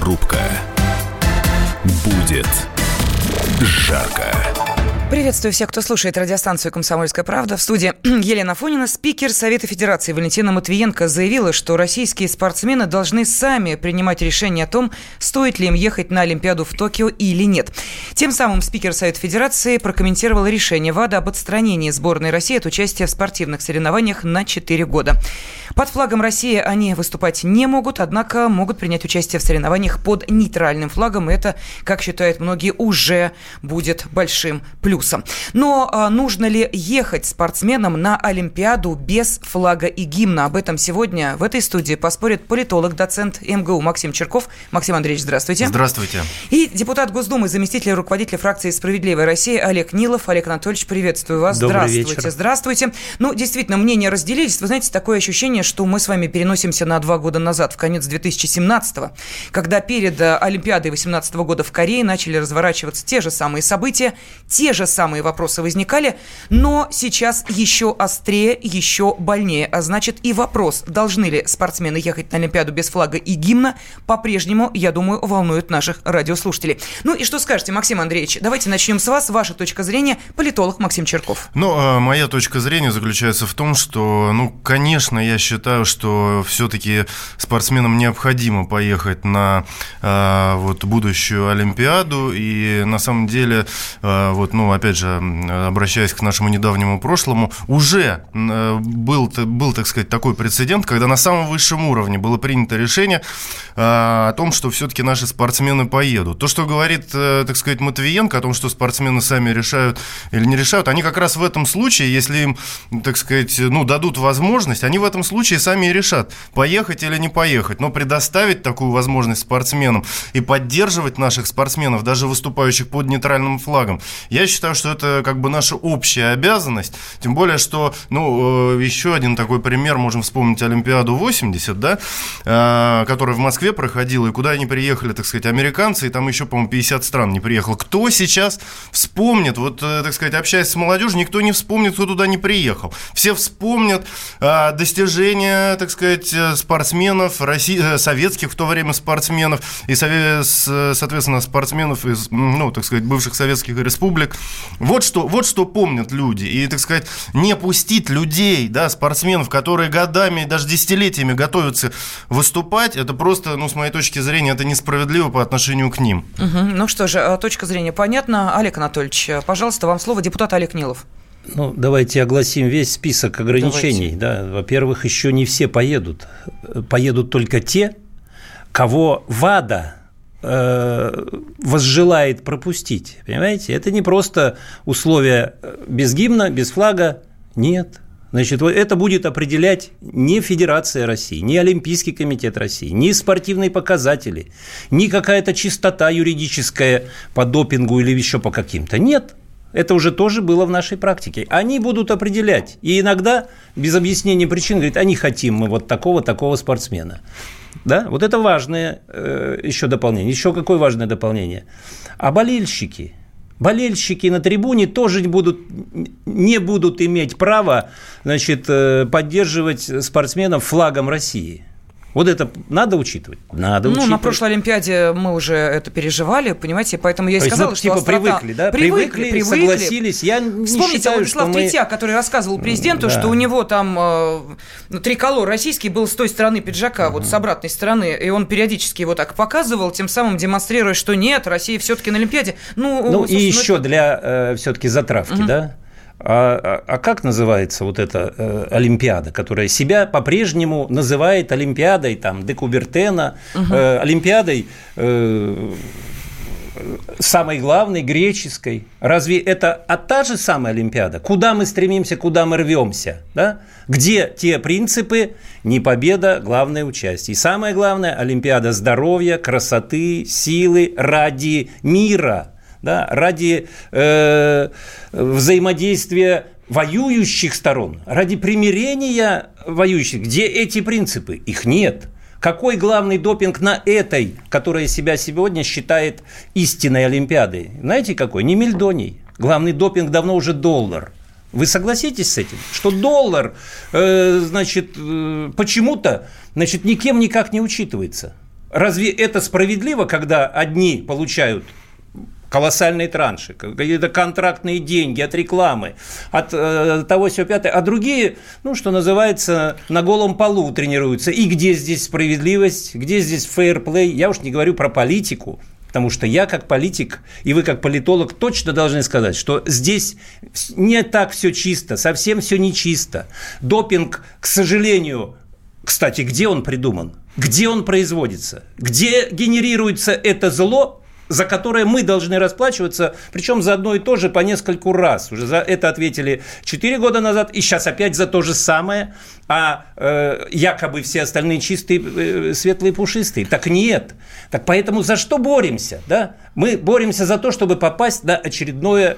Рубка. Будет жарко. Приветствую всех, кто слушает радиостанцию «Комсомольская правда». В студии Елена Фонина. Спикер Совета Федерации Валентина Матвиенко заявила, что российские спортсмены должны сами принимать решение о том, стоит ли им ехать на Олимпиаду в Токио или нет. Тем самым спикер Совета Федерации прокомментировал решение ВАДА об отстранении сборной России от участия в спортивных соревнованиях на 4 года. Под флагом России они выступать не могут, однако могут принять участие в соревнованиях под нейтральным флагом. Это, как считают многие, уже будет большим плюсом плюсом. Но а, нужно ли ехать спортсменам на Олимпиаду без флага и гимна? Об этом сегодня в этой студии поспорит политолог, доцент МГУ Максим Черков. Максим Андреевич, здравствуйте. Здравствуйте. И депутат Госдумы, заместитель руководителя фракции «Справедливая Россия» Олег Нилов. Олег Анатольевич, приветствую вас. Добрый здравствуйте. Вечер. Здравствуйте. Ну, действительно, мнения разделились. Вы знаете, такое ощущение, что мы с вами переносимся на два года назад, в конец 2017 когда перед э, Олимпиадой 2018 года в Корее начали разворачиваться те же самые события, те же самые вопросы возникали, но сейчас еще острее, еще больнее. А значит и вопрос, должны ли спортсмены ехать на Олимпиаду без флага и гимна, по-прежнему, я думаю, волнует наших радиослушателей. Ну и что скажете, Максим Андреевич? Давайте начнем с вас. Ваша точка зрения, политолог Максим Черков. Ну, а моя точка зрения заключается в том, что, ну, конечно, я считаю, что все-таки спортсменам необходимо поехать на э, вот будущую Олимпиаду, и на самом деле, э, вот, ну, опять же, обращаясь к нашему недавнему прошлому, уже э, был, был, так сказать, такой прецедент, когда на самом высшем уровне было принято решение э, о том, что все-таки наши спортсмены поедут. То, что говорит, э, так сказать, Матвиенко о том, что спортсмены сами решают или не решают, они как раз в этом случае, если им, так сказать, ну, дадут возможность, они в этом случае сами и решат, поехать или не поехать. Но предоставить такую возможность спортсменам и поддерживать наших спортсменов, даже выступающих под нейтральным флагом, я считаю, что это как бы наша общая обязанность. Тем более, что, ну, э, еще один такой пример, можем вспомнить Олимпиаду 80, да, э, которая в Москве проходила, и куда они приехали, так сказать, американцы, и там еще, по-моему, 50 стран не приехало. Кто сейчас вспомнит, вот, э, так сказать, общаясь с молодежью, никто не вспомнит, кто туда не приехал. Все вспомнят достижения, так сказать, спортсменов, России, советских в то время спортсменов, и, соответственно, спортсменов из, ну, так сказать, бывших советских республик. Вот что, вот что помнят люди. И, так сказать, не пустить людей, да, спортсменов, которые годами, даже десятилетиями готовятся выступать, это просто, ну, с моей точки зрения, это несправедливо по отношению к ним. Угу. Ну что же, а, точка зрения понятна. Олег Анатольевич, пожалуйста, вам слово. Депутат Олег Нилов. Ну, давайте огласим весь список ограничений. Да, во-первых, еще не все поедут. Поедут только те, кого ВАДА возжелает пропустить. Понимаете? Это не просто условия без гимна, без флага. Нет. Значит, это будет определять не Федерация России, не Олимпийский комитет России, не спортивные показатели, не какая-то чистота юридическая по допингу или еще по каким-то. Нет. Это уже тоже было в нашей практике. Они будут определять. И иногда, без объяснения причин, говорят, а не хотим мы вот такого-такого спортсмена. Да? Вот это важное э, еще дополнение. Еще какое важное дополнение? А болельщики? Болельщики на трибуне тоже будут, не будут иметь права значит, э, поддерживать спортсменов флагом России. Вот это надо учитывать? Надо ну, учитывать. на прошлой Олимпиаде мы уже это переживали, понимаете, поэтому я и сказала, ну, что типа острота... привыкли, да? Привыкли, привыкли, согласились. Я не Вспомните считаю, Владислав мы... Третьяк, который рассказывал президенту, Да. что у него там э, триколор российский был с той стороны пиджака, вот с обратной стороны, и он периодически его так показывал, тем самым демонстрируя, что нет, Россия все-таки на Олимпиаде. Ну, Ну и еще это- для э, все-таки затравки, да? А, а- а как называется вот эта э, Олимпиада, которая себя по-прежнему называет Олимпиадой там де Кубертена, э, Олимпиадой э, самой главной греческой? Разве это а та же самая Олимпиада? Куда мы стремимся, куда мы рвемся? Да? Где те принципы? Не победа, главное участие. И самое главное – Олимпиада здоровья, красоты, силы ради мира, да? ради э, взаимодействия воюющих сторон, ради примирения воюющих. Где эти принципы? Их нет. Какой главный допинг на этой, которая себя сегодня считает истинной Олимпиадой? Знаете какой? Не мельдоний. Главный допинг давно уже доллар. Вы согласитесь с этим, что доллар, э, значит, э, почему-то, значит, никем никак не учитывается. разве это справедливо, когда одни получают колоссальные транши, какие-то контрактные деньги от рекламы, от э, того всего пятое, а другие, ну, что называется, на голом полу тренируются. И где здесь справедливость, где здесь фейерплей? Я уж не говорю про политику, Потому что я как политик, и вы как политолог точно должны сказать, что здесь не так все чисто, совсем все нечисто. Допинг, к сожалению, кстати, где он придуман? Где он производится? Где генерируется это зло, за которое мы должны расплачиваться, причем за одно и то же по нескольку раз. Уже за это ответили 4 года назад, и сейчас опять за то же самое, а э, якобы все остальные чистые, э, светлые, пушистые. Так нет. Так поэтому за что боремся? Да? Мы боремся за то, чтобы попасть на очередное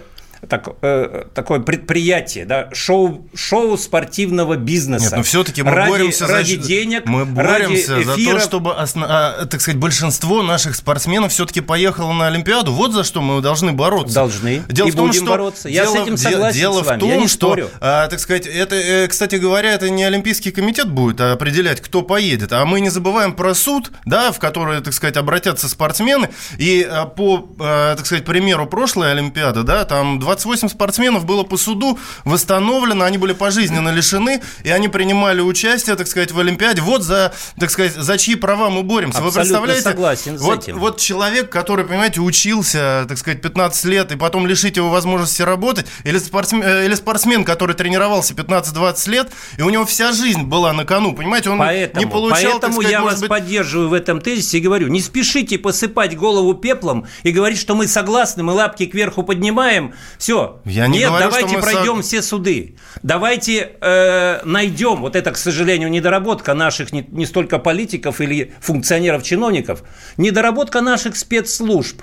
так, э, такое предприятие, да, шоу, шоу спортивного бизнеса. Нет, но все-таки мы ради, боремся ради за, денег, мы боремся ради эфира. за то, чтобы, а, так сказать, большинство наших спортсменов все-таки поехало на Олимпиаду. Вот за что мы должны бороться. Должны. Дело и в том, будем что бороться. Я дело, с этим согласен Дело с вами. в том, что, а, так сказать, это, э, кстати говоря, это не Олимпийский комитет будет определять, кто поедет, а мы не забываем про суд, да, в который, так сказать, обратятся спортсмены. И а, по, а, так сказать, примеру прошлой Олимпиады, да, там 28 спортсменов было по суду восстановлено, они были пожизненно лишены, и они принимали участие, так сказать, в Олимпиаде. Вот за, так сказать, за чьи права мы боремся. Абсолютно Вы представляете? согласен с вот, этим. Вот человек, который, понимаете, учился, так сказать, 15 лет, и потом лишить его возможности работать, или спортсмен, э, или спортсмен который тренировался 15-20 лет, и у него вся жизнь была на кону, понимаете, он поэтому, не получал, Поэтому сказать, я вас быть... поддерживаю в этом тезисе и говорю, не спешите посыпать голову пеплом и говорить, что мы согласны, мы лапки кверху поднимаем, все, я не Нет, говорю, давайте пройдем со... все суды. Давайте э, найдем, вот это, к сожалению, недоработка наших не, не столько политиков или функционеров, чиновников, недоработка наших спецслужб.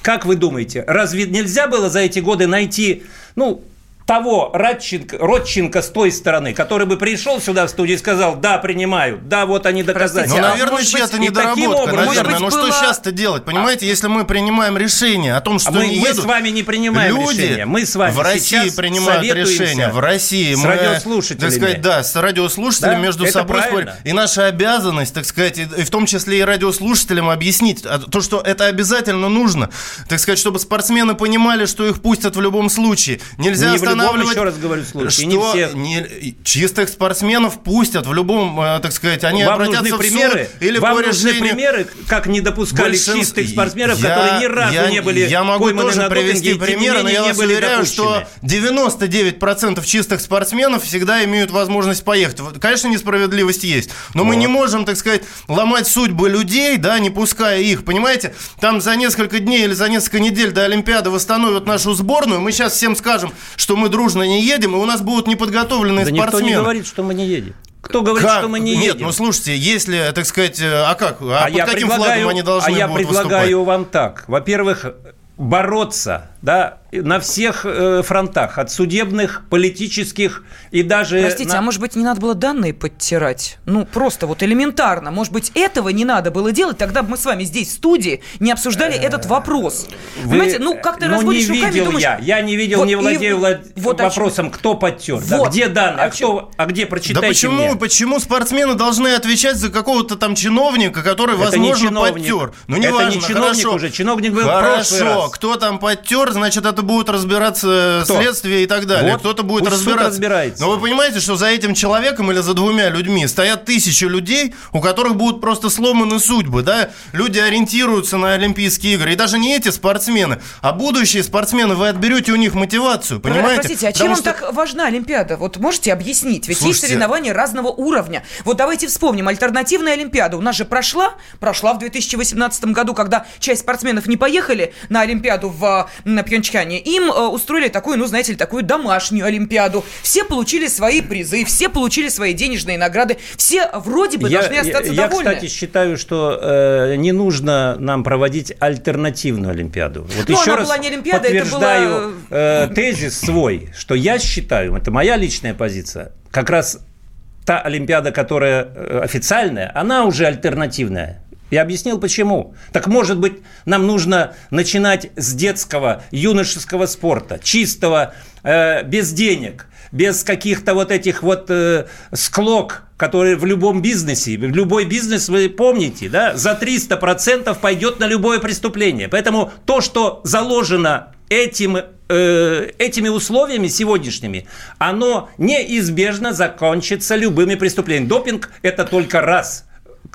Как вы думаете, разве нельзя было за эти годы найти, ну, того Радченко, Родченко с той стороны, который бы пришел сюда в студию и сказал, да, принимаю, да, вот они доказательства. Ну, а наверное, чья-то недоработка, образом, наверное. Но было... что сейчас-то делать, понимаете, а... если мы принимаем решение о том, что а мы, не едут, мы с вами не принимаем люди решение, мы с вами в России принимают решения, в России с мы, радиослушателями. так сказать, да, с радиослушателями да? между Это собой спорим. И наша обязанность, так сказать, и в том числе и радиослушателям объяснить а, то, что это обязательно нужно, так сказать, чтобы спортсмены понимали, что их пустят в любом случае. Нельзя не останавливать... Еще раз говорю, случае. Что не все... не, чистых спортсменов пустят в любом, э, так сказать, они Вам обратятся в примеры? суд или Вам по нужны решению... примеры, как не допускали Большинство... чистых спортсменов, я, которые ни разу я, не были Я могу тоже на привести допинге, примеры, но я не вас уверяю, допущены. что 99% чистых спортсменов всегда имеют возможность поехать. Конечно, несправедливость есть, но вот. мы не можем, так сказать, ломать судьбы людей, да, не пуская их, понимаете? Там за несколько дней или за несколько недель до Олимпиады восстановят нашу сборную, мы сейчас всем скажем, что мы дружно не едем, и у нас будут неподготовленные да спортсмены. никто не говорит, что мы не едем. Кто говорит, как? что мы не Нет, едем? ну слушайте, если, так сказать, а как? А, а под я каким флагом они должны А я будут предлагаю выступать? вам так. Во-первых, бороться, да, на всех э, фронтах, от судебных, политических и даже... Простите, на... а может быть не надо было данные подтирать? Ну, просто вот элементарно. Может быть, этого не надо было делать, тогда бы мы с вами здесь в студии не обсуждали этот вопрос. Вы... Понимаете, ну, как ты ну, разводишь не руками, видел думаешь... я, я не видел, вот не владею и... влад... вот вопросом, кто подтер, вот. да, где данные, а, а, кто... а где, прочитайте Да почему, мне. почему спортсмены должны отвечать за какого-то там чиновника, который, это возможно, подтер? Ну, не это важно, не чиновник хорошо. уже, чиновник был Хорошо, в прошлый раз. кто там подтер, значит, это будет разбираться Кто? следствие и так далее. Вот, Кто-то будет разбираться. разбирается. Но вы понимаете, что за этим человеком или за двумя людьми стоят тысячи людей, у которых будут просто сломаны судьбы, да? Люди ориентируются на Олимпийские игры. И даже не эти спортсмены, а будущие спортсмены, вы отберете у них мотивацию, понимаете? Простите, а чем Потому вам что- так важна Олимпиада? Вот можете объяснить? Ведь Слушайте. есть соревнования разного уровня. Вот давайте вспомним. Альтернативная Олимпиада у нас же прошла. Прошла в 2018 году, когда часть спортсменов не поехали на Олимпиаду в на Пьончхане. Им э, устроили такую, ну, знаете ли, такую домашнюю Олимпиаду. Все получили свои призы, все получили свои денежные награды. Все вроде бы должны остаться я, довольны. кстати, считаю, что э, не нужно нам проводить альтернативную Олимпиаду. Вот Ну, еще она раз была не Олимпиада, это подтверждаю э, тезис свой, что я считаю, это моя личная позиция, как раз та Олимпиада, которая э, официальная, она уже альтернативная. Я объяснил, почему. Так может быть, нам нужно начинать с детского, юношеского спорта, чистого, э, без денег, без каких-то вот этих вот э, склок, которые в любом бизнесе, в любой бизнес, вы помните, да, за 300% пойдет на любое преступление. Поэтому то, что заложено этим, э, этими условиями сегодняшними, оно неизбежно закончится любыми преступлениями. Допинг – это только раз –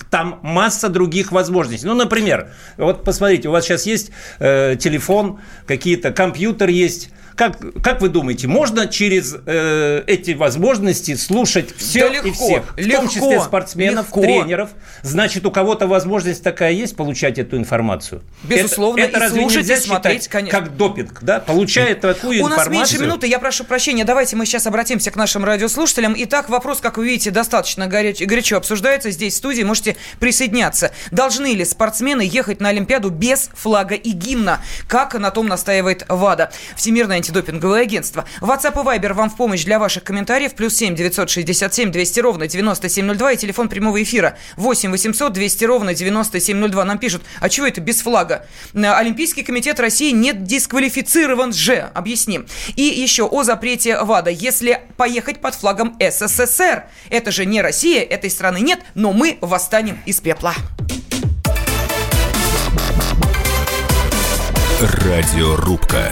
там масса других возможностей. Ну, например, вот посмотрите, у вас сейчас есть э, телефон, какие-то компьютер есть, как, как вы думаете, можно через э, эти возможности слушать все да легко, и всех, в легко, том числе спортсменов, легко. тренеров? Значит, у кого-то возможность такая есть получать эту информацию? Безусловно, это, это разве слушать, нельзя смотреть, конечно. как допинг, да? Получает такую у информацию. У нас меньше минуты, я прошу прощения, давайте мы сейчас обратимся к нашим радиослушателям. Итак, вопрос, как вы видите, достаточно горячо, горячо обсуждается здесь в студии, можете присоединяться. Должны ли спортсмены ехать на Олимпиаду без флага и гимна? Как на том настаивает ВАДА, Всемирная антидопинговое агентство. WhatsApp и Viber вам в помощь для ваших комментариев. Плюс 7 967 200 ровно 9702 и телефон прямого эфира 8 800 200 ровно 9702. Нам пишут, а чего это без флага? Олимпийский комитет России не дисквалифицирован же. Объясним. И еще о запрете ВАДА. Если поехать под флагом СССР, это же не Россия, этой страны нет, но мы восстанем из пепла. Радиорубка.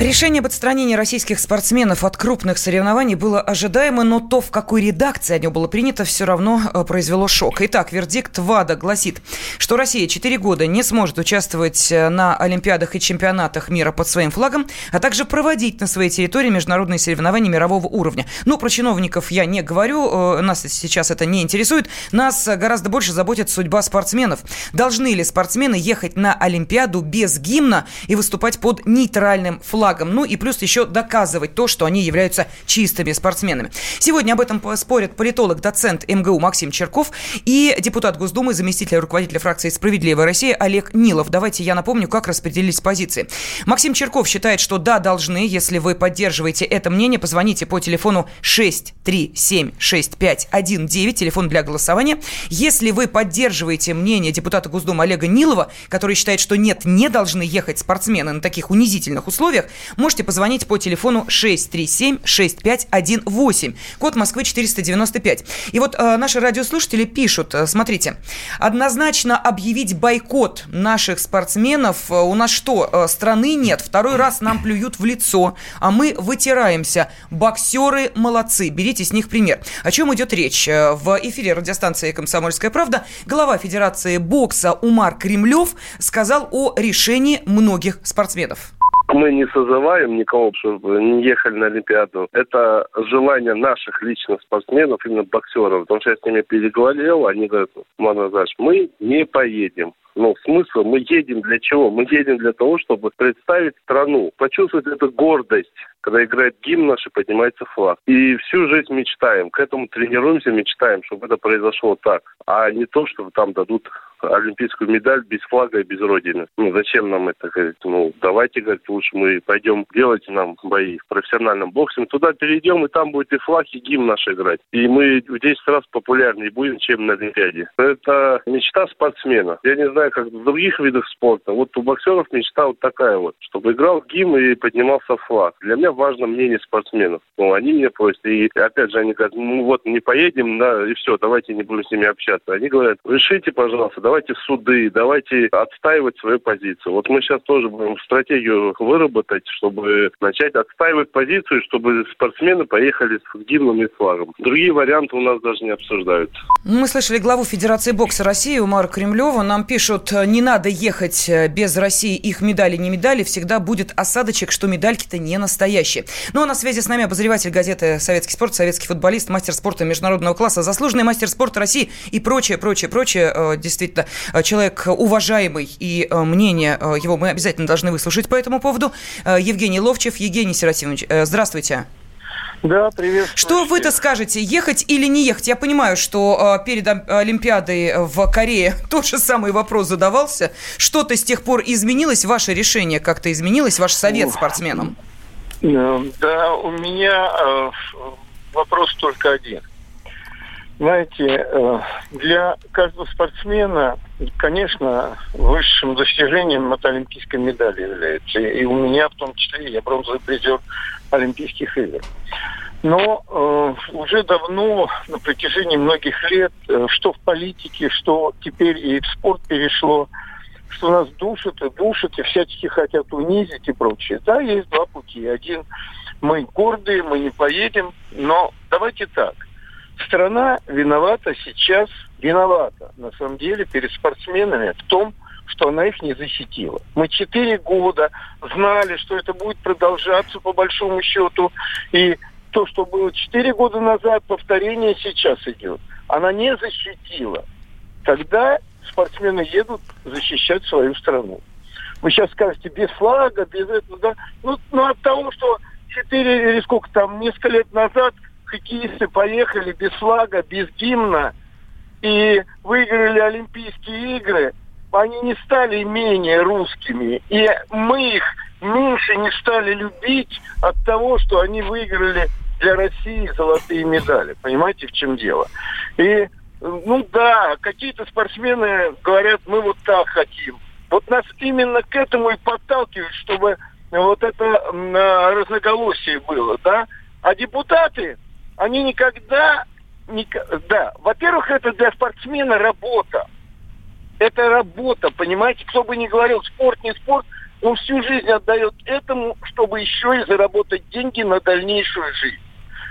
Решение об отстранении российских спортсменов от крупных соревнований было ожидаемо, но то, в какой редакции оно было принято, все равно э, произвело шок. Итак, вердикт ВАДА гласит, что Россия 4 года не сможет участвовать э, на Олимпиадах и чемпионатах мира под своим флагом, а также проводить на своей территории международные соревнования мирового уровня. Ну, про чиновников я не говорю, э, нас сейчас это не интересует. Нас гораздо больше заботит судьба спортсменов. Должны ли спортсмены ехать на Олимпиаду без гимна и выступать под нейтральным флагом? Флагом. Ну и плюс еще доказывать то, что они являются чистыми спортсменами. Сегодня об этом спорят политолог, доцент МГУ Максим Черков и депутат Госдумы, заместитель руководителя фракции «Справедливая Россия» Олег Нилов. Давайте я напомню, как распределились позиции. Максим Черков считает, что да, должны. Если вы поддерживаете это мнение, позвоните по телефону 6376519, телефон для голосования. Если вы поддерживаете мнение депутата Госдумы Олега Нилова, который считает, что нет, не должны ехать спортсмены на таких унизительных условиях, можете позвонить по телефону 637-6518, код Москвы 495. И вот э, наши радиослушатели пишут, э, смотрите, однозначно объявить бойкот наших спортсменов, э, у нас что, э, страны нет, второй раз нам плюют в лицо, а мы вытираемся. Боксеры молодцы, берите с них пример. О чем идет речь? Э, в эфире радиостанции «Комсомольская правда» глава Федерации бокса Умар Кремлев сказал о решении многих спортсменов мы не созываем никого, чтобы не ехали на Олимпиаду. Это желание наших личных спортсменов, именно боксеров. Потому что я с ними переговорил, они говорят, Маназаш, мы не поедем. Ну, смысл, мы едем для чего? Мы едем для того, чтобы представить страну, почувствовать эту гордость, когда играет гимн наш и поднимается флаг. И всю жизнь мечтаем, к этому тренируемся, мечтаем, чтобы это произошло так, а не то, чтобы там дадут олимпийскую медаль без флага и без родины. Ну, зачем нам это, говорит, ну, давайте, говорит, лучше мы пойдем делать нам бои в профессиональном боксе, туда перейдем, и там будет и флаг, и гимн наш играть. И мы в 10 раз популярнее будем, чем на Олимпиаде. Это мечта спортсмена. Я не знаю, как в других видах спорта. Вот у боксеров мечта вот такая вот, чтобы играл гимн и поднимался флаг. Для меня важно мнение спортсменов. Ну, они меня просят. И опять же, они говорят, ну вот, не поедем, да, и все, давайте не будем с ними общаться. Они говорят, решите, пожалуйста, давайте суды, давайте отстаивать свою позицию. Вот мы сейчас тоже будем стратегию выработать, чтобы начать отстаивать позицию, чтобы спортсмены поехали с гимном и флагом. Другие варианты у нас даже не обсуждаются. Мы слышали главу Федерации бокса России Умара Кремлева. Нам пишут, не надо ехать без России, их медали не медали, всегда будет осадочек, что медальки-то не настоящие. Ну а на связи с нами обозреватель газеты «Советский спорт», советский футболист, мастер спорта международного класса, заслуженный мастер спорта России и прочее, прочее, прочее. Э, действительно, э, человек уважаемый, и э, мнение его мы обязательно должны выслушать по этому поводу. Евгений Ловчев. Евгений Серафимович, здравствуйте. Да, привет. Что вы-то скажете, ехать или не ехать? Я понимаю, что э, перед Олимпиадой в Корее тот же самый вопрос задавался. Что-то с тех пор изменилось? Ваше решение как-то изменилось? Ваш совет спортсменам? Да, у меня э, вопрос только один. Знаете, э, для каждого спортсмена, конечно, высшим достижением это олимпийская медаль является. И у меня в том числе я бронзовый призер Олимпийских игр. Но э, уже давно, на протяжении многих лет, э, что в политике, что теперь и в спорт перешло, что нас душат и душат, и всячески хотят унизить и прочее. Да, есть два пути. Один, мы гордые, мы не поедем, но давайте так – страна виновата сейчас, виновата на самом деле перед спортсменами в том, что она их не защитила. Мы четыре года знали, что это будет продолжаться по большому счету. И то, что было четыре года назад, повторение сейчас идет. Она не защитила. Тогда спортсмены едут защищать свою страну. Вы сейчас скажете, без флага, без этого, да? Ну, ну от того, что четыре или сколько там, несколько лет назад хоккеисты поехали без флага, без гимна и выиграли Олимпийские игры, они не стали менее русскими. И мы их меньше не стали любить от того, что они выиграли для России золотые медали. Понимаете, в чем дело? И, ну да, какие-то спортсмены говорят, мы вот так хотим. Вот нас именно к этому и подталкивают, чтобы вот это разноголосие было, да? А депутаты, они никогда... Да, во-первых, это для спортсмена работа. Это работа, понимаете? Кто бы ни говорил, спорт, не спорт, он всю жизнь отдает этому, чтобы еще и заработать деньги на дальнейшую жизнь.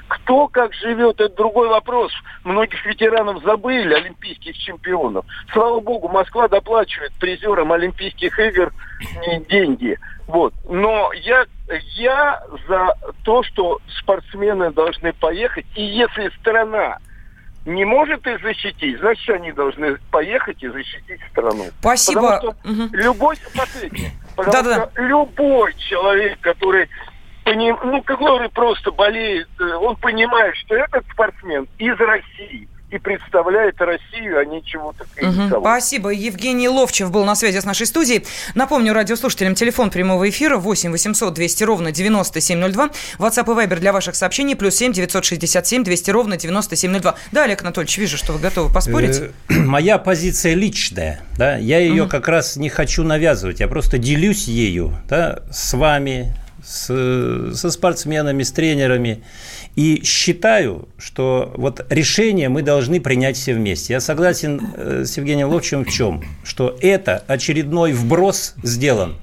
Кто как живет, это другой вопрос. Многих ветеранов забыли, олимпийских чемпионов. Слава богу, Москва доплачивает призерам Олимпийских игр деньги. Вот. Но я, я за то, что спортсмены должны поехать. И если страна не может их защитить, значит, они должны поехать и защитить страну. Спасибо. Потому что угу. любой, последний, потому да, что да. любой человек, который поним... ну, который просто болеет, э, он понимает, что этот спортсмен из России и представляет Россию, а не чего-то угу. Спасибо. Евгений Ловчев был на связи с нашей студией. Напомню радиослушателям телефон прямого эфира 8 800 200 ровно 9702. WhatsApp и Viber для ваших сообщений плюс 7 967 200 ровно 9702. Да, Олег Анатольевич, вижу, что вы готовы поспорить. Э, моя позиция личная. Да? Я ее угу. как раз не хочу навязывать. Я просто делюсь ею да, с вами, с, со спортсменами, с тренерами. И считаю, что вот решение мы должны принять все вместе. Я согласен э, с Евгением Ловчевым в чем? Что это очередной вброс сделан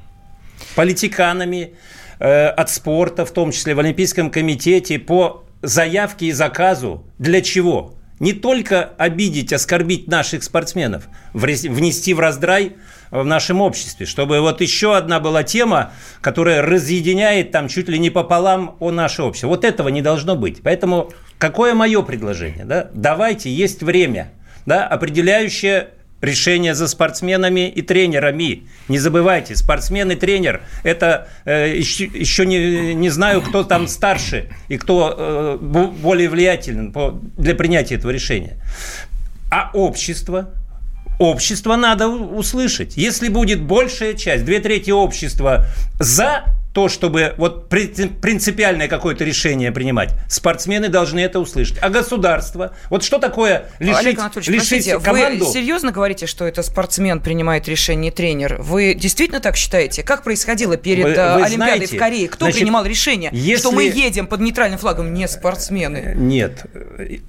политиканами э, от спорта, в том числе в Олимпийском комитете, по заявке и заказу. Для чего? Не только обидеть, оскорбить наших спортсменов, внести в раздрай в нашем обществе, чтобы вот еще одна была тема, которая разъединяет там чуть ли не пополам о наше общество. Вот этого не должно быть. Поэтому какое мое предложение? Да? Давайте, есть время, да, определяющее решение за спортсменами и тренерами. Не забывайте, спортсмен и тренер – это э, еще, еще не, не знаю, кто там старше и кто э, более влиятелен по, для принятия этого решения. А общество – общество надо услышать. Если будет большая часть, две трети общества за то, чтобы вот принципиальное какое-то решение принимать, спортсмены должны это услышать. А государство, вот что такое лишить, Олег лишить простите, команду? Вы серьезно говорите, что это спортсмен принимает решение, тренер? Вы действительно так считаете? Как происходило перед вы, э, вы Олимпиадой знаете, в Корее? Кто значит, принимал решение, если... что мы едем под нейтральным флагом, не спортсмены? Нет,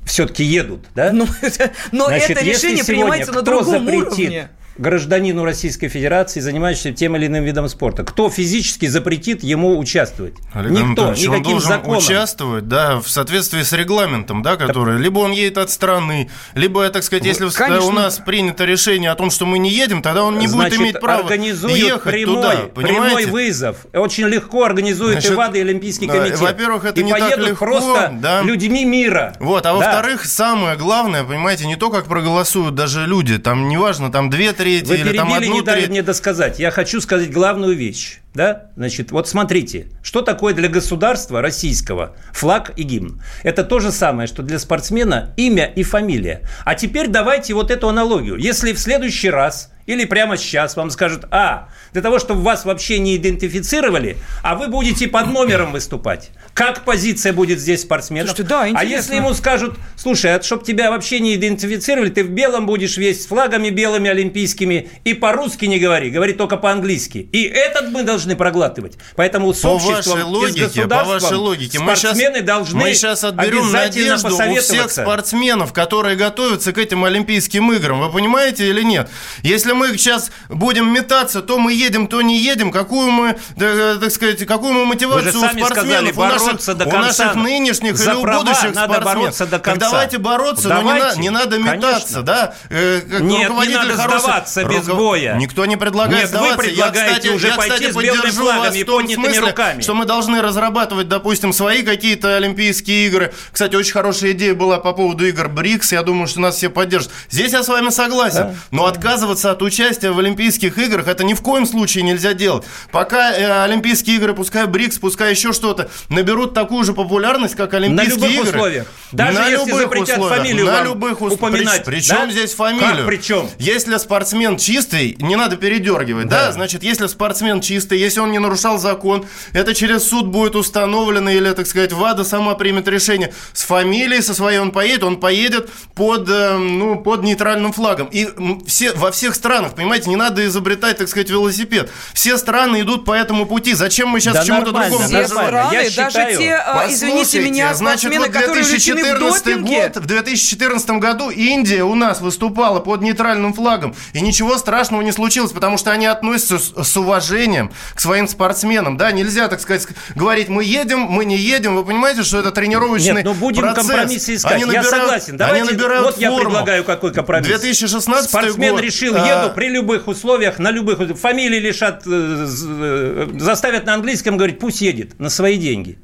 все-таки едут, да? Ну, но значит, это решение принимается на другом запретит, уровне гражданину Российской Федерации, занимающемуся тем или иным видом спорта? Кто физически запретит ему участвовать? Олег Никто, никаким он законом. участвовать, да, в соответствии с регламентом, да, который да. либо он едет от страны, либо, так сказать, если Конечно. у нас принято решение о том, что мы не едем, тогда он не Значит, будет иметь права ехать прямой, туда, понимаете? прямой вызов. Очень легко организует Значит, ИВАД и Олимпийский комитет. Во-первых, это и не так легко. просто да. людьми мира. Вот, а да. во-вторых, самое главное, понимаете, не то, как проголосуют даже люди, там неважно, там 2-3 третье, Вы или там одну не дали треть... мне досказать. Я хочу сказать главную вещь. Да? Значит, вот смотрите, что такое для государства российского флаг и гимн? Это то же самое, что для спортсмена имя и фамилия. А теперь давайте вот эту аналогию. Если в следующий раз или прямо сейчас вам скажут, а, для того, чтобы вас вообще не идентифицировали, а вы будете под номером выступать. Как позиция будет здесь спортсменов? Слушайте, да, а интересно. если ему скажут, слушай, а чтобы тебя вообще не идентифицировали, ты в белом будешь весь с флагами белыми олимпийскими и по-русски не говори, говори только по-английски. И этот мы должны проглатывать. Поэтому с По обществом вашей и с логике, по вашей логике, мы сейчас, спортсмены должны мы сейчас отберем обязательно надежду у всех спортсменов, которые готовятся к этим Олимпийским играм. Вы понимаете или нет? Если мы сейчас будем метаться, то мы едем, то не едем. Какую мы, да, так сказать, какую мы мотивацию Вы же сами у спортсменов, сказали, у наших, до у конца. наших нынешних За или у будущих надо спортсменов? бороться до Так конца. давайте бороться, но не, Давайте. не надо метаться, Конечно. да? Э, как Нет, не надо хороший- сдаваться без боя. Никто не предлагает Нет, вы сдаваться. предлагаете я, кстати, уже я, пойти кстати, с белыми флагами вас и поднятыми смысле, руками. что мы должны разрабатывать, допустим, свои какие-то Олимпийские игры. Кстати, очень хорошая идея была по поводу игр БРИКС. Я думаю, что нас все поддержат. Здесь я с вами согласен. Но отказываться от участия в Олимпийских играх это ни в коем случае нельзя делать. Пока э, Олимпийские игры, пускай БРИКС, пускай еще что-то, наберут такую же популярность, как Олимпийские любых игры. условиях. Даже на если любых запретят условиях. фамилию на любых ус- упоминать, При, чем да? здесь фамилию? Как при чем? Если спортсмен чистый, не надо передергивать, да. Значит, если спортсмен чистый, если он не нарушал закон, это через суд будет установлено, или, так сказать, ВАДА сама примет решение. С фамилией со своей он поедет, он поедет под, э, ну, под нейтральным флагом. И все, во всех странах, понимаете, не надо изобретать, так сказать, велосипед. Все страны идут по этому пути. Зачем мы сейчас Да к чему-то другому Все призываем? Я страны, даже считаю- те, а, извините меня, значит, вот которые увлечены в 2014 допинге. год, в 2014 году Индия у нас выступала под нейтральным флагом, и ничего страшного не случилось, потому что они относятся с, с уважением к своим спортсменам, да, нельзя, так сказать, говорить, мы едем, мы не едем, вы понимаете, что это тренировочный Нет, ну будем процесс. компромиссы искать. Они я набирают- согласен. они Давайте, набирают вот я форму. предлагаю какой компромисс. 2016 Спортсмен год, решил, а, еду при любых условиях, на любых условиях. Фамилии лишат, э, э, заставят на английском говорить, пусть едет на свои деньги.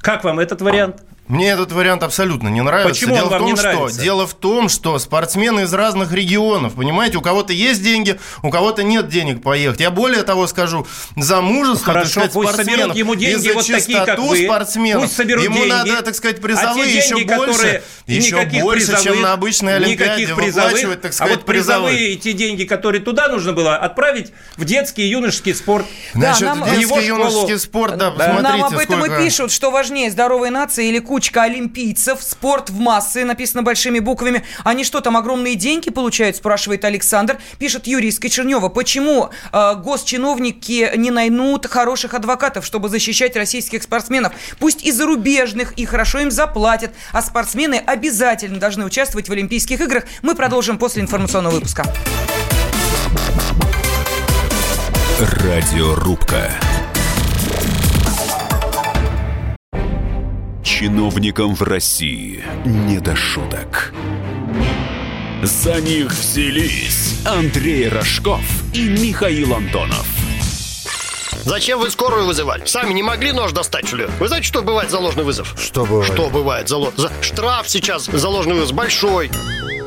Как вам этот вариант? Мне этот вариант абсолютно не нравится. Почему дело он вам в том, не что, нравится? Дело в том, что спортсмены из разных регионов, понимаете, у кого-то есть деньги, у кого-то нет денег поехать. Я более того скажу, замужество, Хорошо, так сказать, пусть соберут ему деньги и за вот такие, как чистоту вы. спортсменов, Пусть соберут ему деньги. надо, так сказать, призовые а те еще деньги, больше, еще больше, призовых, чем на обычной Олимпиаде выплачивать, так сказать, а вот призовые и те деньги, которые туда нужно было отправить в детский и юношеский спорт. Значит, нам- детский школу. юношеский спорт, да, Да. посмотрите, Нам об этом сколько... и пишут, что важнее здоровая нация или кучка олимпийцев, спорт в массы, написано большими буквами. Они что, там огромные деньги получают, спрашивает Александр. Пишет Юрий из Кочернева, почему э, госчиновники не найнут хороших адвокатов, чтобы защищать российских спортсменов? Пусть и зарубежных, и хорошо им заплатят. А спортсмены обязательно должны участвовать в Олимпийских играх. Мы продолжим после информационного выпуска. Радиорубка. Чиновникам в России не до шуток. За них взялись Андрей Рожков и Михаил Антонов. Зачем вы скорую вызывали? Сами не могли нож достать, что ли? Вы знаете, что бывает за ложный вызов? Что бывает? Что бывает за, ло- за- Штраф сейчас за ложный вызов большой.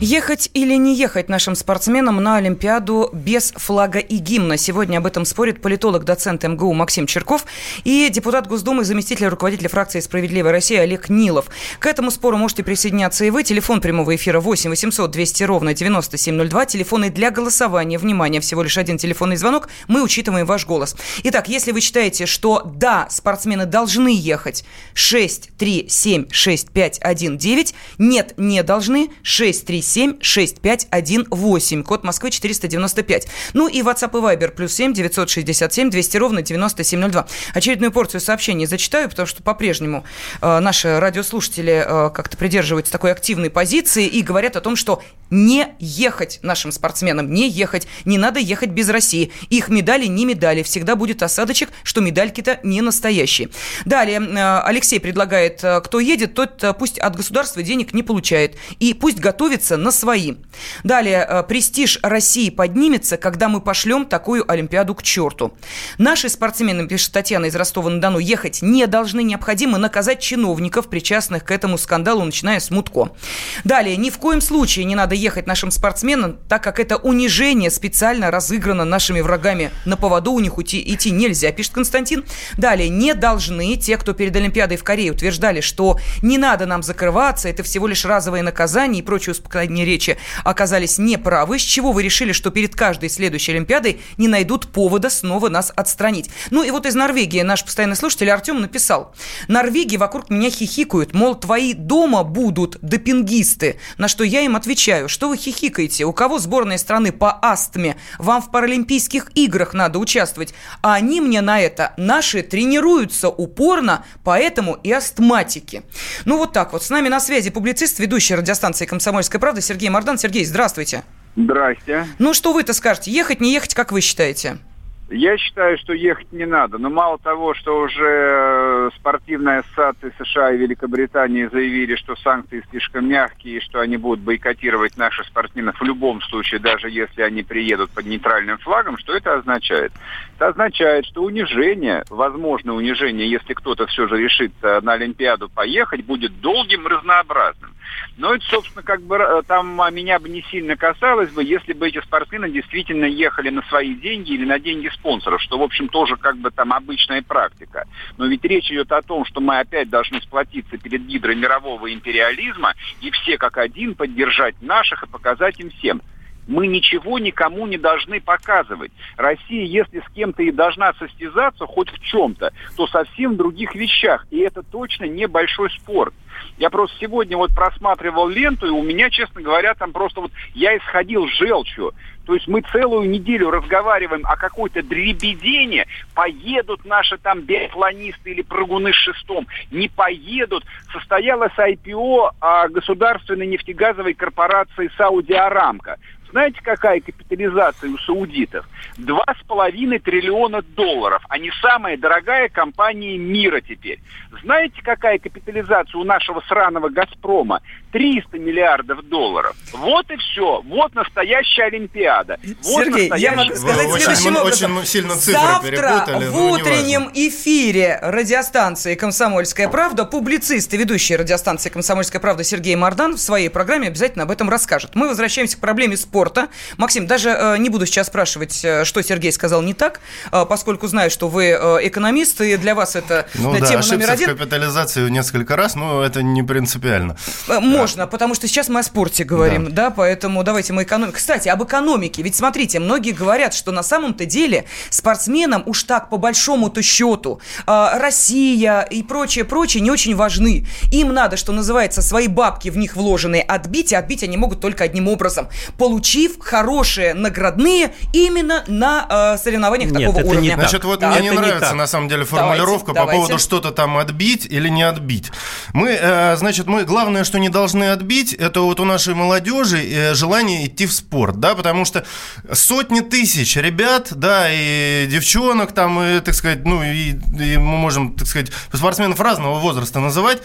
Ехать или не ехать нашим спортсменам на Олимпиаду без флага и гимна? Сегодня об этом спорит политолог, доцент МГУ Максим Черков и депутат Госдумы, заместитель руководителя фракции «Справедливая Россия» Олег Нилов. К этому спору можете присоединяться и вы. Телефон прямого эфира 8 800 200 ровно 9702. Телефоны для голосования. Внимание, всего лишь один телефонный звонок. Мы учитываем ваш голос. Итак, если вы считаете, что да, спортсмены должны ехать 6, 3, 7, 6, 5, 1, 9, нет, не должны 6, 3, 7 65 18, код Москвы 495. Ну и WhatsApp и Viber плюс 7 967 200 ровно 9702. Очередную порцию сообщений зачитаю, потому что по-прежнему э, наши радиослушатели э, как-то придерживаются такой активной позиции и говорят о том, что не ехать нашим спортсменам, не ехать, не надо ехать без России. Их медали не медали, всегда будет осадочек, что медальки-то не настоящие. Далее э, Алексей предлагает, э, кто едет, тот э, пусть от государства денег не получает и пусть готовится на свои. Далее, престиж России поднимется, когда мы пошлем такую Олимпиаду к черту. Наши спортсмены, пишет Татьяна из Ростова-на-Дону, ехать не должны, необходимо наказать чиновников, причастных к этому скандалу, начиная с Мутко. Далее, ни в коем случае не надо ехать нашим спортсменам, так как это унижение специально разыграно нашими врагами. На поводу у них уйти, идти нельзя, пишет Константин. Далее, не должны те, кто перед Олимпиадой в Корее утверждали, что не надо нам закрываться, это всего лишь разовое наказание и прочие успокоения речи, оказались неправы. С чего вы решили, что перед каждой следующей Олимпиадой не найдут повода снова нас отстранить? Ну и вот из Норвегии наш постоянный слушатель Артем написал. Норвегии вокруг меня хихикают, мол, твои дома будут допингисты. На что я им отвечаю, что вы хихикаете? У кого сборная страны по астме? Вам в Паралимпийских играх надо участвовать. А они мне на это, наши тренируются упорно, поэтому и астматики. Ну вот так вот. С нами на связи публицист, ведущий радиостанции «Комсомольская правда» Сергей Мордан. Сергей, здравствуйте. Здрасте. Ну что вы-то скажете? Ехать, не ехать, как вы считаете? Я считаю, что ехать не надо. Но мало того, что уже э, спортивные ассоциации США и Великобритании заявили, что санкции слишком мягкие, и что они будут бойкотировать наших спортсменов в любом случае, даже если они приедут под нейтральным флагом, что это означает? Это означает, что унижение, возможное унижение, если кто-то все же решится на Олимпиаду поехать, будет долгим и разнообразным. Но это, собственно, как бы э, там а, меня бы не сильно касалось бы, если бы эти спортсмены действительно ехали на свои деньги или на деньги спонсоров, что, в общем, тоже как бы там обычная практика. Но ведь речь идет о том, что мы опять должны сплотиться перед гидрой мирового империализма и все как один поддержать наших и показать им всем – мы ничего никому не должны показывать. Россия, если с кем-то и должна состязаться хоть в чем-то, то совсем в других вещах. И это точно небольшой спорт. Я просто сегодня вот просматривал ленту, и у меня, честно говоря, там просто вот я исходил желчью. То есть мы целую неделю разговариваем о какой-то дребедене, поедут наши там биатлонисты или прыгуны с шестом, не поедут. Состоялось IPO а, государственной нефтегазовой корпорации Сауди Арамка. Знаете, какая капитализация у саудитов? Два с половиной триллиона долларов. Они самая дорогая компания мира теперь. Знаете, какая капитализация у нашего сраного «Газпрома»? 300 миллиардов долларов. Вот и все. Вот настоящая Олимпиада. Вот Сергей, я могу сказать Вы следующим очень, образом. очень сильно цифры Завтра в ну, утреннем эфире радиостанции «Комсомольская правда» публицист и ведущий радиостанции «Комсомольская правда» Сергей Мардан в своей программе обязательно об этом расскажет. Мы возвращаемся к проблеме спорта. Максим, даже э, не буду сейчас спрашивать, э, что Сергей сказал не так, э, поскольку знаю, что вы э, экономист, и для вас это Ну э, да, тема номер один. в капитализации несколько раз, но это не принципиально. Э, Можно, потому что сейчас мы о спорте говорим, да, поэтому давайте мы экономим. Кстати, об экономике. Ведь смотрите, многие говорят, что на самом-то деле спортсменам уж так по большому-то счету э, Россия и прочее, прочее не очень важны. Им надо, что называется, свои бабки в них вложенные отбить, и отбить они могут только одним образом, получив хорошие наградные именно на э, соревнованиях Нет, такого это не уровня. так. Значит, вот Да. мне не Это не нравится так. на самом деле формулировка Давайте, по поводу давайте. что-то там отбить или не отбить. Мы, э, значит, мы главное, что не должны отбить, это вот у нашей молодежи э, желание идти в спорт, да, потому что сотни тысяч ребят, да, и девчонок там, и, так сказать, ну и, и мы можем, так сказать, спортсменов разного возраста называть.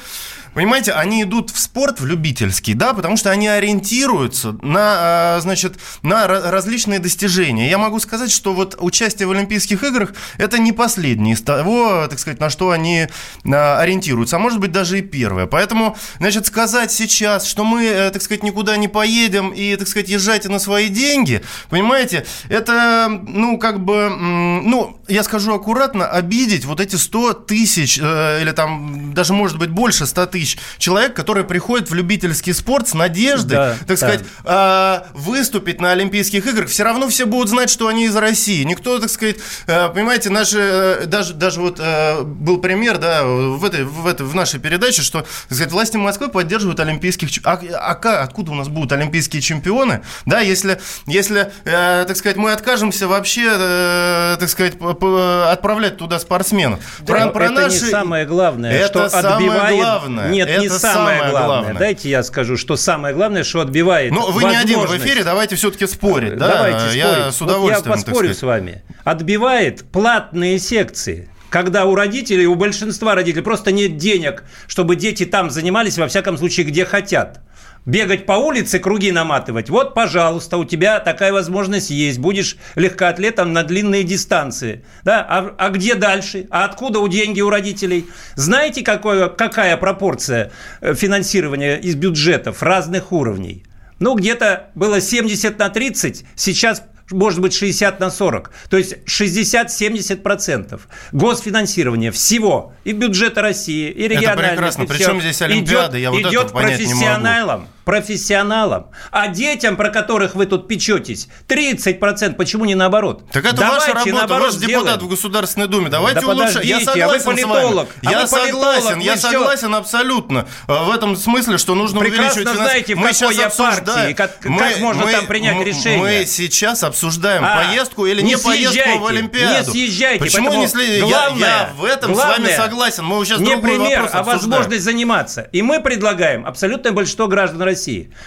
Понимаете, они идут в спорт, в любительский, да, потому что они ориентируются на, а, значит, на различные достижения. Я могу сказать, что вот участие в Олимпийских играх – это не последнее из того, так сказать, на что они а, ориентируются, а может быть даже и первое. Поэтому, значит, сказать сейчас, что мы, э, так сказать, никуда не поедем и, так сказать, езжайте на свои деньги, понимаете, это, ну, как бы, ну, я скажу аккуратно, обидеть вот эти 100 тысяч э, или там даже, может быть, больше 100 тысяч человек, которые приходят в любительский спорт с надеждой, да, так да. сказать, э, выступить на Олимпийских играх. Все равно все будут знать, что они из России. Никто, так сказать, э, понимаете, наши, э, даже, даже вот э, был пример, да, в, этой, в, этой, в нашей передаче, что, так сказать, власти Москвы поддерживают олимпийских... А, а откуда у нас будут олимпийские чемпионы? Да, если, если э, так сказать, мы откажемся вообще, э, так сказать, отправлять туда спортсменов. Да, про, про это наши... не самое главное, это что отбивает... Главное. Нет, это не самое, самое главное. главное. Дайте я скажу, что самое главное, что отбивает Ну, вы не один в эфире, давайте все-таки спорить. Да? Давайте я спорить. с удовольствием, вот я поспорю с вами. Отбивает платные секции когда у родителей, у большинства родителей просто нет денег, чтобы дети там занимались, во всяком случае, где хотят бегать по улице, круги наматывать, вот, пожалуйста, у тебя такая возможность есть. Будешь легкоатлетом на длинные дистанции. Да? А, а где дальше? А откуда у деньги у родителей? Знаете, какое, какая пропорция э, финансирования из бюджетов разных уровней? Ну, где-то было 70 на 30, сейчас может быть 60 на 40. То есть 60-70% госфинансирования всего и бюджета России, и региональных. Это прекрасно. Причем здесь Олимпиада, идет, я вот идет это понять не могу. профессионалам. А детям, про которых вы тут печетесь, 30%. Почему не наоборот? Так это Давайте ваша работа, ваш депутат в Государственной Думе. Давайте да улучшать. Я согласен а вы политолог. с вами. А я согласен, я согласен абсолютно. В этом смысле, что нужно Прекрасно увеличивать... Прекрасно знаете, в какой я партии, как, мы, как можно мы, там принять решение. Мы сейчас обсуждаем а, поездку или не, не поездку в Олимпиаду. Не съезжайте. Почему не следите? Я, я в этом главное, с вами согласен. Мы сейчас не пример, а возможность заниматься. И мы предлагаем, абсолютное большинство граждан России,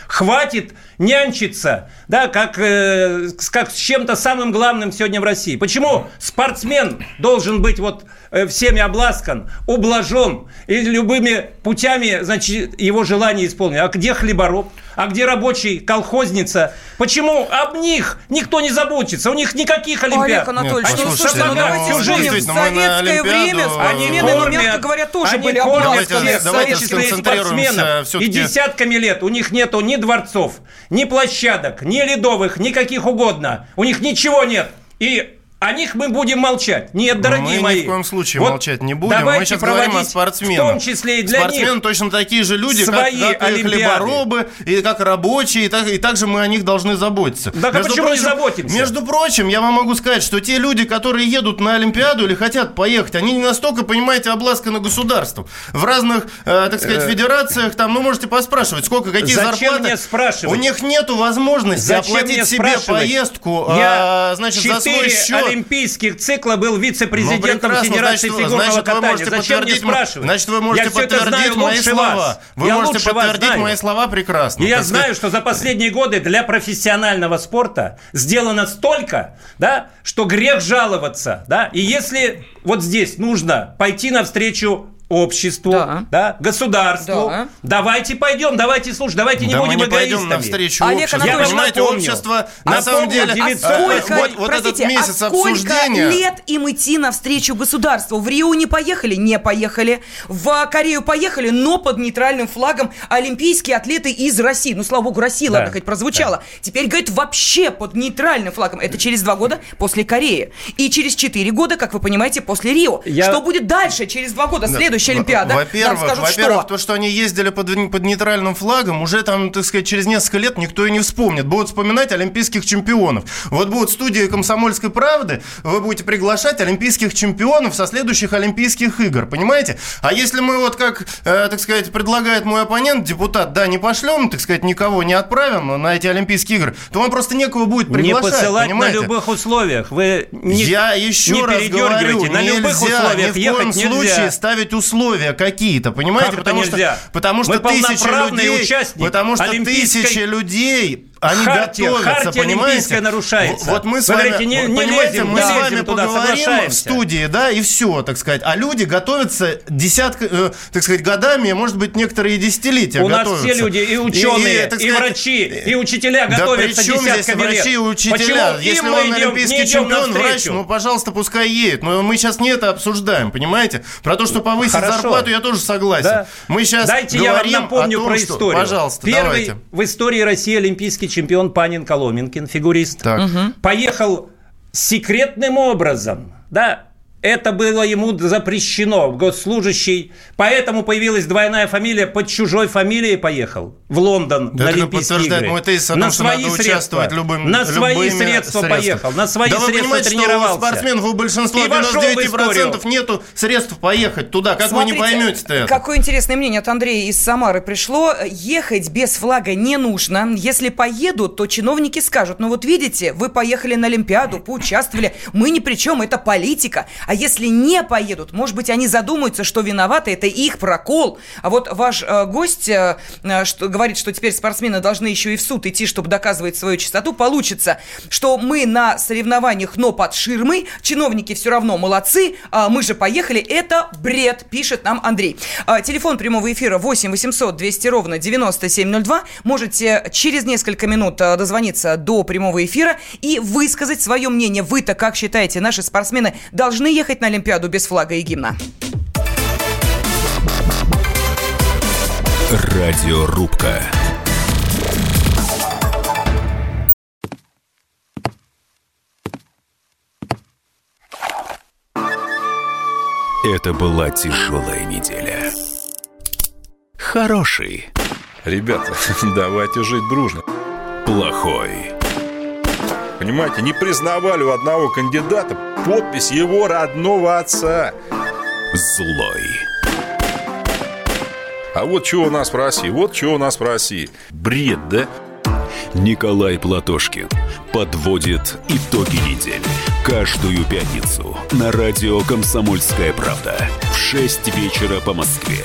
хватит нянчиться, да, как, э, как с чем-то самым главным сегодня в России. Почему спортсмен должен быть вот э, всеми обласкан, ублажен и любыми путями, значит, его желание исполнено. А где хлебороб? А где рабочий, колхозница? Почему об них никто не заботится? У них никаких олимпиад. Олег Анатольевич, Нет, ну, слушайте, ну, давайте ну, вспомним, в советское время спортсмены, ну, мягко говоря, тоже они были кормят всех советских спортсменов. И десятками лет у них нету ни дворцов, ни площадок, ни ледовых, никаких угодно. У них ничего нет. И о них мы будем молчать. Нет, дорогие мы мои. Мы ни в коем случае вот молчать не будем. Мы сейчас говорим о спортсменах. В том числе и для Спортсмены них точно такие же люди, свои как, как и хлеборобы, и как рабочие, и, так, и также мы о них должны заботиться. Да между почему прочим, заботимся? Между прочим, я вам могу сказать, что те люди, которые едут на Олимпиаду или хотят поехать, они не настолько, понимаете, обласканы государством. В разных, э, так сказать, э, федерациях, там, ну, можете поспрашивать, сколько, какие Зачем зарплаты. мне спрашивать? У них нету возможности Зачем оплатить себе поездку, я а, значит, за свой счет. Олимпийских цикла был вице-президентом ну, Федерации значит, фигурного значит, катания. Зачем мне спрашивать? Значит, вы можете я подтвердить мои слова. Вас. Вы я можете подтвердить мои слова прекрасно. И я знаю, что за последние годы для профессионального спорта сделано столько, да, что грех жаловаться. Да? И если вот здесь нужно пойти навстречу обществу, да. Да, государству. Да. Давайте пойдем, давайте слушай, давайте не да будем мы не эгоистами. пойдем навстречу Олег обществу. Я понимаете, напомню. общество на самом деле... А сколько, вот, вот простите, этот месяц а сколько обсуждения... лет им идти навстречу государству? В Рио не поехали? Не поехали. В Корею поехали, но под нейтральным флагом олимпийские атлеты из России. Ну, слава богу, Россия, да. ладно, хоть прозвучало. Да. Теперь, говорит, вообще под нейтральным флагом. Это через два года после Кореи. И через четыре года, как вы понимаете, после Рио. Я... Что будет дальше, через два года? Следующий следующая Олимпиада. Во-первых, во-первых, что? то, что они ездили под, под нейтральным флагом, уже там, так сказать, через несколько лет никто и не вспомнит. Будут вспоминать олимпийских чемпионов. Вот будут студии «Комсомольской правды», вы будете приглашать олимпийских чемпионов со следующих Олимпийских игр, понимаете? А если мы вот как, э, так сказать, предлагает мой оппонент, депутат, да, не пошлем, так сказать, никого не отправим на эти Олимпийские игры, то вам просто некого будет приглашать, Не посылать понимаете? на любых условиях. Вы не, Я еще не раз говорю, на нельзя любых условиях ни в коем нельзя. случае ставить условия какие-то, понимаете? Как потому что потому что Мы тысячи людей, потому что тысячи людей они Хартия, готовятся, Хартия понимаете? нарушается. Вот мы с вами, говорите, не- не понимаете, лезем, мы не с вами туда, поговорим в студии, да, и все, так сказать. А люди готовятся десятка, э, так сказать, годами, может быть, некоторые и десятилетия У нас готовятся. все люди, и ученые, и, так сказать, врачи, и учителя да готовятся при чем здесь десятками лет. врачи и учителя? Почему Если он идем- олимпийский чемпион, врач, ну, пожалуйста, пускай едет. Но мы сейчас не это обсуждаем, понимаете? Про то, что повысить Хорошо. зарплату, я тоже согласен. Да. Мы сейчас Дайте я вам напомню о том, про что- историю. Пожалуйста, Первый давайте. в истории России олимпийский чемпион Панин Коломенкин, фигурист, Так. поехал секретным образом, да, это было ему запрещено, госслужащий, поэтому появилась двойная фамилия, под чужой фамилией поехал в Лондон Да на это Олимпийские подтверждает игры. мой тезис о том, на что свои надо средства, участвовать любым, на свои средства средствами. поехал, на свои да вы средства понимаете, тренировался. что у спортсменов у большинства И вошел в 99% историю. нету средств поехать туда. Как вы не Смотрите, поймете это? Какое интересное мнение от Андрея из Самары пришло. Ехать без флага не нужно. Если поедут, то чиновники скажут, ну вот видите, вы поехали на Олимпиаду, поучаствовали, мы ни при чем, это политика. А если не поедут, может быть, они задумаются, что виноваты, это их прокол. А вот ваш э, гость э, э, что, говорит, что теперь спортсмены должны еще и в суд идти, чтобы доказывать свою чистоту. Получится, что мы на соревнованиях, но под ширмой, чиновники все равно молодцы, а мы же поехали, это бред, пишет нам Андрей. А, Телефон прямого эфира 8 800 200 ровно 9702. Можете через несколько минут а, дозвониться до прямого эфира и высказать свое мнение. Вы-то как считаете, наши спортсмены должны ехать на Олимпиаду без флага и гимна? Радиорубка. Это была тяжелая неделя. Хороший. Ребята, давайте жить дружно. Плохой. Понимаете, не признавали у одного кандидата подпись его родного отца. Злой. А вот что у нас в вот что у нас в. Бред, да? Николай Платошкин подводит итоги недели. Каждую пятницу на радио «Комсомольская правда» в 6 вечера по Москве.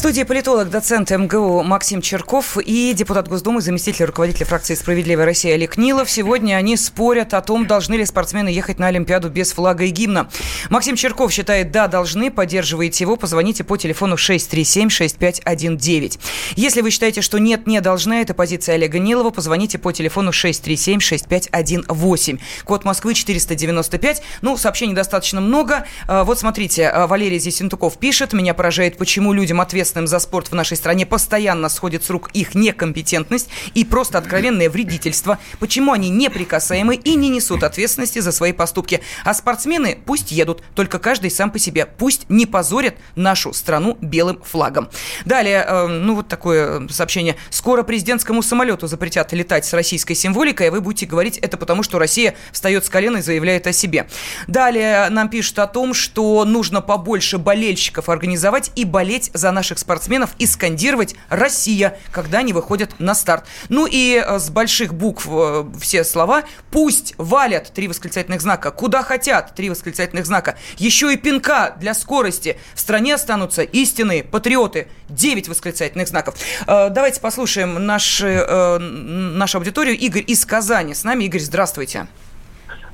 Студии политолог, доцент МГУ Максим Черков и депутат Госдумы, заместитель руководителя фракции «Справедливая Россия» Олег Нилов. Сегодня они спорят о том, должны ли спортсмены ехать на Олимпиаду без флага и гимна. Максим Черков считает, да, должны, поддерживаете его, позвоните по телефону 637-6519. Если вы считаете, что нет, не должны, это позиция Олега Нилова, позвоните по телефону 637-6518. Код Москвы 495. Ну, сообщений достаточно много. А, Вот смотрите, а, Валерий Зесентуков пишет, меня поражает, почему людям ответственным за спорт в нашей стране постоянно сходит с рук их некомпетентность и просто откровенное вредительство. Почему они неприкасаемы и не несут ответственности за свои поступки. А спортсмены пусть едут, только каждый сам по себе. Пусть не позорят нашу страну белым флагом. Далее, э, ну вот такое сообщение. Скоро президентскому самолету запретят летать с российской символикой, а вы будете говорить это потому, что Россия встает с колена и заявляет о себе. Далее нам пишут о том, что нужно побольше болельщиков организовать и болеть за наших спортсменов и скандировать «Россия», когда они выходят на старт. Ну и э, с больших букв э, все слова «Пусть валят» три восклицательных знака, «Куда хотят» три восклицательных знака, еще и пинка для скорости. В стране останутся истинные патриоты девять восклицательных знаков. Э, Давайте послушаем наши, нашу аудиторию. Игорь из Казани с нами. Игорь, здравствуйте.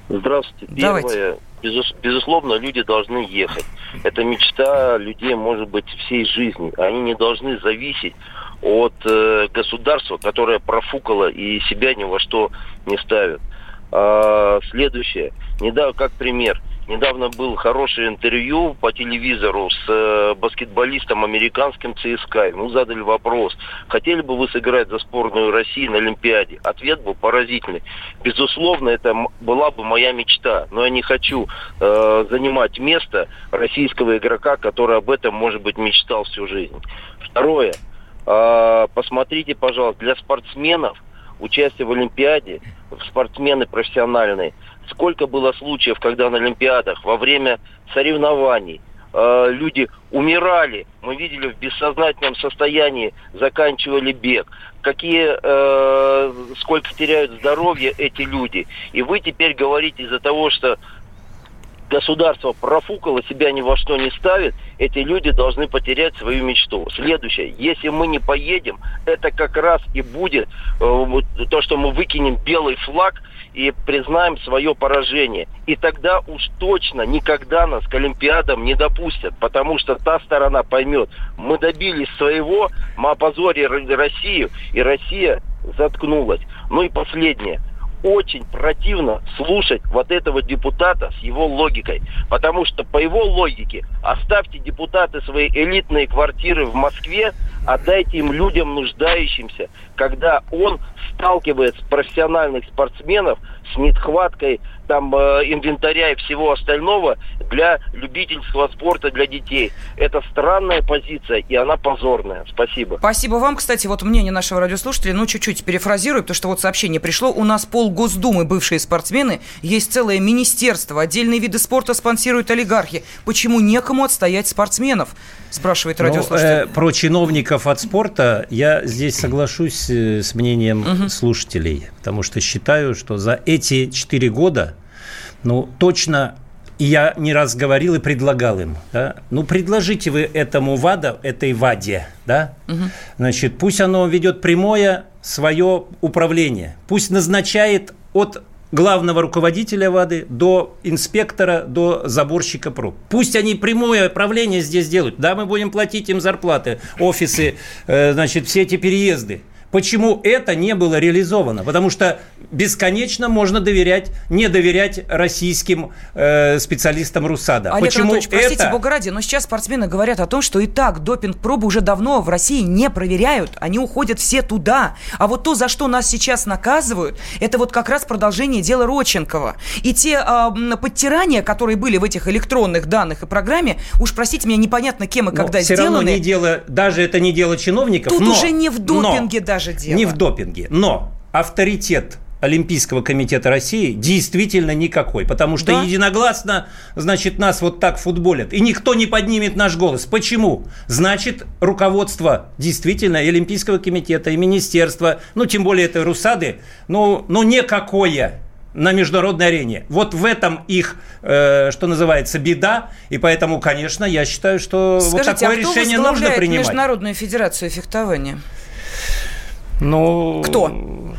Здравствуйте. Давайте. Первое. Безус- безусловно, люди должны ехать. Это мечта людей, может быть, всей жизни. Они не должны зависеть от э, государства, которое профукало и себя ни во что не ставит. А, следующее. Недавно, как пример. Недавно был хорошее интервью по телевизору с э, баскетболистом американским ЦСКА. Ему задали вопрос, хотели бы вы сыграть за сборную России на Олимпиаде? Ответ был поразительный. Безусловно, это была бы моя мечта, но я не хочу э, занимать место российского игрока, который об этом, может быть, мечтал всю жизнь. Второе. Э, посмотрите, пожалуйста, для спортсменов участие в Олимпиаде, спортсмены профессиональные, сколько было случаев, когда на Олимпиадах во время соревнований э, люди умирали. Мы видели в бессознательном состоянии, заканчивали бег. Какие, э, сколько теряют здоровье эти люди. И вы теперь говорите из-за того, что государство профукало, себя ни во что не ставит, эти люди должны потерять свою мечту. Следующее, если мы не поедем, это как раз и будет э, то, что мы выкинем белый флаг и признаем свое поражение. И тогда уж точно никогда нас к Олимпиадам не допустят, потому что та сторона поймет, мы добились своего, мы опозорили Россию, и Россия заткнулась. Ну и последнее – очень противно слушать вот этого депутата с его логикой. Потому что по его логике оставьте депутаты свои элитные квартиры в Москве, отдайте им людям нуждающимся, когда он сталкивает профессиональных спортсменов с нехваткой там э, инвентаря и всего остального для любительского спорта для детей. Это странная позиция, и она позорная. Спасибо. Спасибо вам. Кстати, вот мнение нашего радиослушателя, ну, чуть-чуть перефразирую, потому что вот сообщение пришло. У нас пол Госдумы бывшие спортсмены, есть целое министерство, отдельные виды спорта спонсируют олигархи. Почему некому отстоять спортсменов? Спрашивает ну, радиослушатель. Ну, э, про чиновников от спорта я здесь соглашусь э, с мнением угу. слушателей, потому что считаю, что за эти четыре года, ну, точно и я не раз говорил и предлагал им, да, ну, предложите вы этому ВАДа, этой ВАДе, да, угу. значит, пусть оно ведет прямое свое управление, пусть назначает от главного руководителя ВАДы до инспектора, до заборщика проб. Пусть они прямое управление здесь делают. Да, мы будем платить им зарплаты, офисы, э, значит, все эти переезды. Почему это не было реализовано? Потому что бесконечно можно доверять, не доверять российским э, специалистам РУСАДА. Олег Почему Анатольевич, простите, это... бога ради, но сейчас спортсмены говорят о том, что и так допинг-пробы уже давно в России не проверяют, они уходят все туда. А вот то, за что нас сейчас наказывают, это вот как раз продолжение дела Родченкова. И те э, подтирания, которые были в этих электронных данных и программе, уж простите меня, непонятно кем и но когда все сделаны. равно не дело, даже это не дело чиновников. Тут но, уже не в допинге но, даже дело. Не в допинге, но авторитет Олимпийского комитета России действительно никакой, потому что да? единогласно, значит, нас вот так футболят, и никто не поднимет наш голос. Почему? Значит, руководство действительно и Олимпийского комитета, и министерства, ну, тем более это Русады, ну, ну никакое на международной арене. Вот в этом их, э, что называется, беда, и поэтому, конечно, я считаю, что Скажите, вот такое а решение нужно принимать. Международную федерацию фехтования? Ну, кто?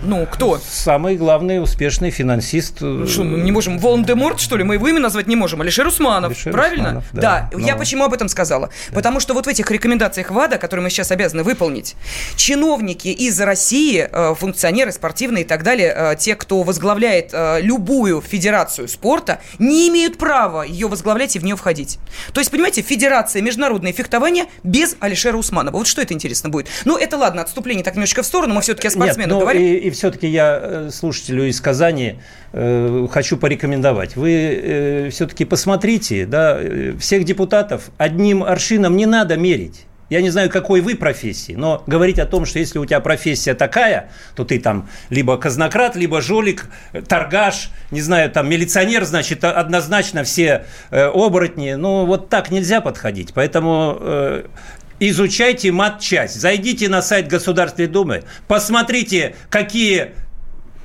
Ну, кто? Самый главный успешный финансист. Ну, что, мы не можем Волан-де-Морт, что ли? Мы его имя назвать не можем. Алишер Усманов, Алишер правильно? Усманов, да. да. Но... Я почему об этом сказала? Да. Потому что вот в этих рекомендациях ВАДА, которые мы сейчас обязаны выполнить, чиновники из России, э, функционеры спортивные и так далее, э, те, кто возглавляет э, любую федерацию спорта, не имеют права ее возглавлять и в нее входить. То есть, понимаете, федерация международное фехтование без Алишера Усманова. Вот что это интересно будет? Ну, это ладно, отступление так немножечко в сторону, сторону, мы все-таки о спортсменах Нет, говорим. И, и все-таки я э, слушателю из Казани э, хочу порекомендовать. Вы э, все-таки посмотрите, да, э, всех депутатов одним аршином не надо мерить. Я не знаю, какой вы профессии, но говорить о том, что если у тебя профессия такая, то ты там либо казнократ, либо жулик, торгаш, не знаю, там милиционер, значит, однозначно все э, оборотни. Ну, вот так нельзя подходить. Поэтому э, изучайте матчасть. Зайдите на сайт Государственной Думы, посмотрите, какие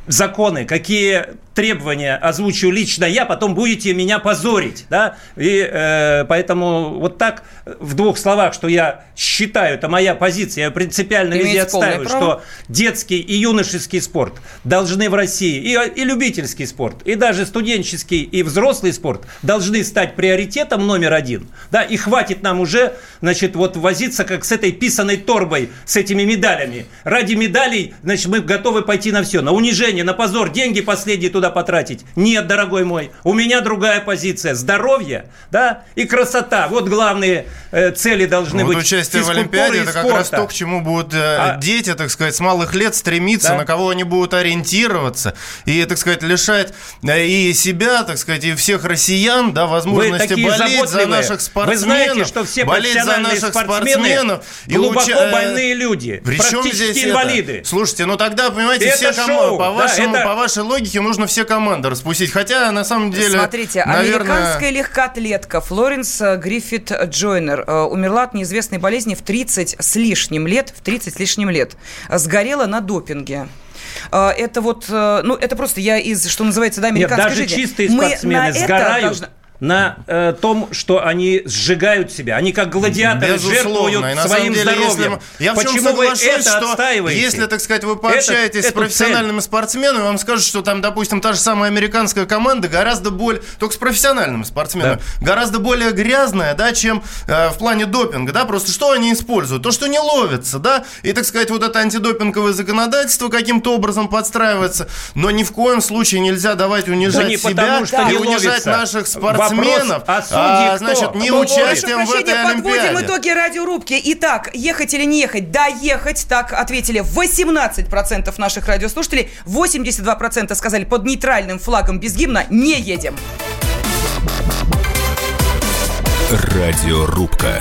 законы, какие требования озвучу лично я, потом будете меня позорить, да, и э, поэтому вот так в двух словах, что я считаю, это моя позиция, я принципиально Имеете везде отстаиваю, что детский и юношеский спорт должны в России, и, и любительский спорт, и даже студенческий и взрослый спорт должны стать приоритетом номер один, да, и хватит нам уже, значит, вот возиться как с этой писаной торбой, с этими медалями. Ради медалей, значит, мы готовы пойти на все, на унижение, на позор, деньги последние туда потратить. Нет, дорогой мой, у меня другая позиция. Здоровье, да, и красота. Вот главные э, цели должны вот быть. участие в Олимпиаде – это как раз то, к чему будут э, а... дети, так сказать, с малых лет стремиться, да? на кого они будут ориентироваться. И, так сказать, лишать э, и себя, так сказать, и всех россиян, да, возможности болеть за наших спортсменов. Вы знаете, что все болеть за наших спортсменов глубоко и уча... больные люди, Причем практически здесь инвалиды. Это? Слушайте, ну тогда, понимаете, это все, кому, по, вашему, это... по вашей логике, нужно все команды распустить. Хотя, на самом деле, Смотрите, наверное... американская легкоатлетка Флоренс Гриффит Джойнер э, умерла от неизвестной болезни в 30 с лишним лет, в 30 с лишним лет. Сгорела на допинге. Э, Это вот, э, ну, это просто я из, что называется, да, Нет, американской даже жизни. чистые Мы спортсмены на это сгорают должны- на э, том, что они сжигают себя. Они как гладиаторы Безусловно. Жертвуют своим деле, если здоровьем. мы- Я Почему вы это что отстаиваете? если, так сказать, вы пообщаетесь Это- с профессиональными спортсменами, вам скажут, что там, допустим, та же самая американская команда гораздо более, только с профессиональными спортсменами, гораздо более грязная, да, чем э, в плане допинга, да, просто что они используют? То, что не ловится, да, и, так сказать, вот это антидопинговое законодательство каким-то образом подстраивается, но ни в коем случае нельзя давать унижать Да себя потому, что и унижать ловится. наших Вопрос спортсменов, а, кто? значит, не Ну, участием прошу в этой прощения, подводим Олимпиаде. итоги радиорубки. Итак, ехать или не ехать? Да, ехать. Так ответили 18% наших радиослушателей. 82% сказали под нейтральным флагом без гимна не едем. Радиорубка.